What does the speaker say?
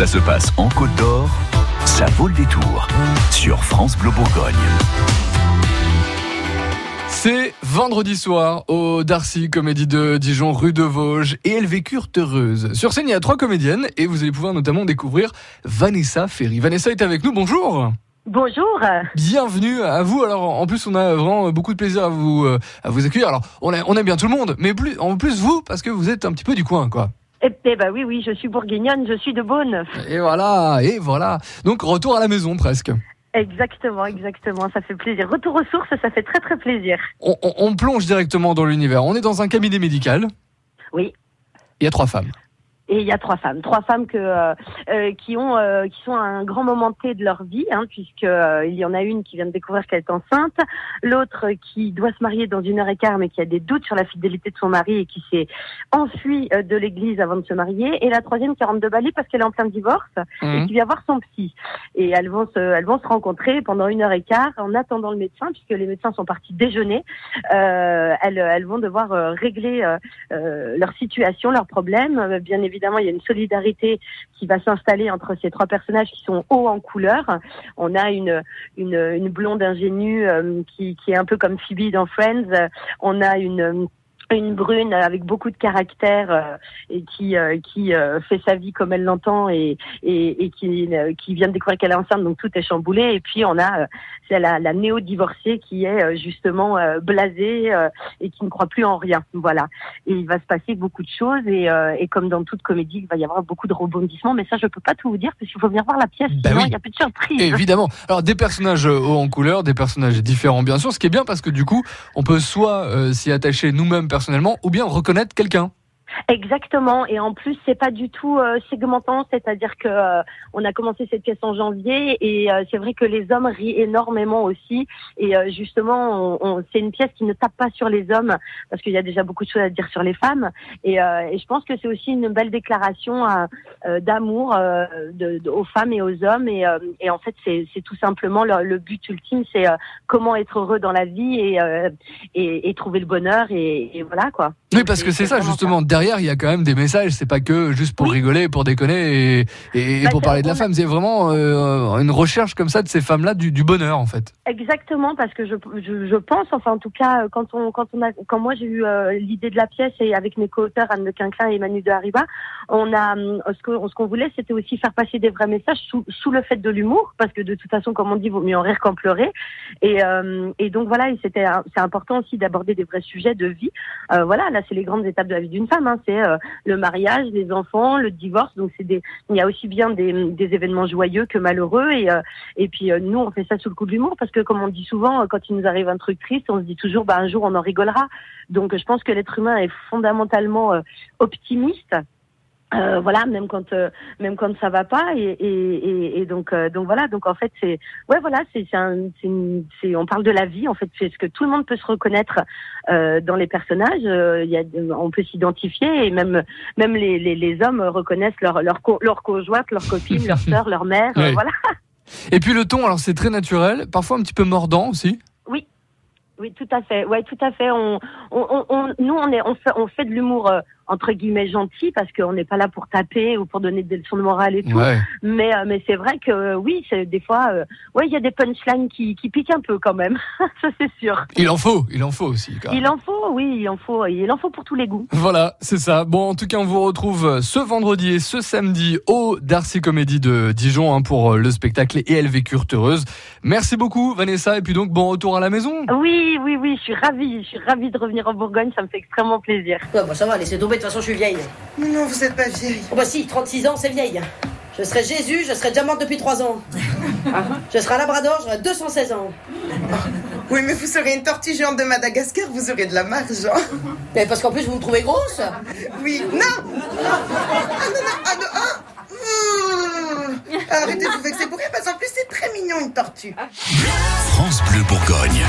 Ça se passe en Côte d'Or, ça vaut le détour sur France Bleu Bourgogne. C'est vendredi soir au Darcy Comédie de Dijon, rue de Vosges, et elles vécurent heureuses. Sur scène, il y a trois comédiennes, et vous allez pouvoir notamment découvrir Vanessa Ferry. Vanessa est avec nous, bonjour Bonjour. Bienvenue à vous. Alors en plus on a vraiment beaucoup de plaisir à vous euh, à vous accueillir. Alors on, aime bien tout le monde, mais plus en plus vous parce que vous êtes un petit peu du coin quoi. Eh, eh ben oui, oui, je suis bourguignonne, je suis de Beaune. Et voilà, et voilà. Donc retour à la maison presque. Exactement, exactement, ça fait plaisir. Retour aux sources, ça fait très très plaisir. On, on- on plonge directement dans l'univers. On est dans un cabinet médical. Oui. Il y a trois femmes. Et il y a trois femmes, trois femmes que euh, euh, qui ont euh, qui sont à un grand moment T de leur vie, hein, puisque euh, il y en a une qui vient de découvrir qu'elle est enceinte, l'autre qui doit se marier dans une heure et quart, mais qui a des doutes sur la fidélité de son mari et qui s'est enfuie euh, de l'église avant de se marier, et la troisième qui rentre de Bali parce qu'elle est en plein divorce et Mhm. qui vient voir son psy. Et elles vont se, elles vont se rencontrer pendant une heure et quart en attendant le médecin, puisque les médecins sont partis déjeuner. Euh, elles, elles vont devoir régler leur situation, leurs problèmes. Bien évidemment, il y a une solidarité qui va s'installer entre ces trois personnages qui sont hauts en couleur. On a une, une, une blonde ingénue euh, qui, qui est un peu comme Phoebe dans Friends. On a une une brune avec beaucoup de caractère euh, et qui euh, qui euh, fait sa vie comme elle l'entend et et, et qui euh, qui vient de découvrir qu'elle est enceinte donc tout est chamboulé. Et puis on a euh, c'est la, la néo divorcée qui est euh, justement euh, blasée euh, et qui ne croit plus en rien. Voilà. Et il va se passer beaucoup de choses et, euh, et comme dans toute comédie il va y avoir beaucoup de rebondissements. Mais ça je peux pas tout vous dire parce qu'il faut venir voir la pièce sinon oui. il y a plus de surprise. Évidemment. Alors des personnages hauts en couleur, des personnages différents bien sûr, ce qui est bien parce que du coup, on peut soit euh, s'y attacher nous-mêmes ou bien reconnaître quelqu'un. Exactement. Et en plus, c'est pas du tout euh, segmentant, c'est-à-dire que euh, on a commencé cette pièce en janvier et euh, c'est vrai que les hommes rient énormément aussi. Et justement, on, on- c'est une pièce qui ne tape pas sur les hommes parce qu'il y a déjà beaucoup de choses à dire sur les femmes. Et, et je pense que c'est aussi une belle déclaration d'amour de- de- aux femmes et aux hommes. Et, et en fait, c'est tout simplement le, le but ultime, c'est comment être heureux dans la vie et, et, et trouver le bonheur. Et, et voilà quoi. Oui, parce que c'est ça justement. Derrière, il y a quand même des messages. C'est pas que juste pour Oui. rigoler, pour déconner et, et Bah, pour parler de la femme. C'est vraiment euh, une recherche comme ça de ces femmes-là du, du bonheur en fait. Exactement, parce que je, je, je pense, enfin en tout cas, euh, quand on, quand on a, quand moi j'ai eu euh, l'idée de la pièce et avec mes co-auteurs Anne de Quinquin et Manu de Hariba, on a, hum, ce que, ce qu'on voulait, c'était aussi faire passer des vrais messages sous, sous le fait de l'humour, parce que de toute façon, comme on dit, vaut mieux en rire qu'en pleurer. Et, euh, et donc voilà, c'était, un- c'est important aussi d'aborder des vrais sujets de vie. Voilà, là c'est les grandes étapes de la vie d'une femme, hein, c'est euh, le mariage, les enfants, le divorce. Donc c'est des, il y a aussi bien des, événements joyeux que malheureux et euh, et puis euh, nous, on fait ça sous le coup de l'humour parce que comme on dit souvent, quand il nous arrive un truc triste, on se dit toujours, bah un jour on en rigolera. Donc je pense que l'être humain est fondamentalement optimiste. Euh, voilà, même quand euh, même quand ça va pas et, et, et, et donc euh, donc voilà donc en fait c'est ouais voilà c'est c'est on parle de la vie en fait c'est ce que tout le monde peut se reconnaître euh, dans les personnages euh, il y a on peut s'identifier et même même les, les, les hommes reconnaissent leur leur co- leur conjointe leur copine leur sœur leur mère euh, Oui. voilà Et puis le ton, alors c'est très naturel, parfois un petit peu mordant aussi. Oui, tout à fait. Ouais, tout à fait. On, on, on- on- nous, on est, on fait, on fait de l'humour euh, entre guillemets gentil parce qu'on n'est pas là pour taper ou pour donner des leçons de morale et tout. Ouais. Mais, euh, mais c'est vrai que euh, oui, c'est des fois, euh, ouais, il y a des punchlines qui, qui piquent un peu quand même. Ça c'est sûr. Il en faut, il en faut aussi. quand même. Il en faut, oui, il en faut, il en faut pour tous les goûts. Voilà, c'est ça. Bon, en tout cas, on vous retrouve ce vendredi et ce samedi au Darcy Comédie de Dijon hein, pour le spectacle Et elles vécurent heureuses. Merci beaucoup, Vanessa, et puis donc bon retour à la maison. Oui, oui, oui, je suis ravie, je suis ravie de revenir en Bourgogne, ça me fait extrêmement plaisir. Ouais, bah ça va, laissez tomber, toute façon je suis vieille. Mais non, vous êtes pas vieille. Oh bah si, 36 ans, c'est vieille. Je serais Jésus, je serais déjà morte depuis 3 ans. Je serais un labrador, j'aurais 216 ans. Oui, mais vous serez une tortue géante de Madagascar, vous aurez de la marge. hein. Mais parce qu'en plus vous me trouvez grosse. Oui, non Ah non, non, ah non, ah Mmh. Arrêtez de vous vexer pour rien, parce qu'en plus c'est très mignon une tortue. France Bleu Bourgogne.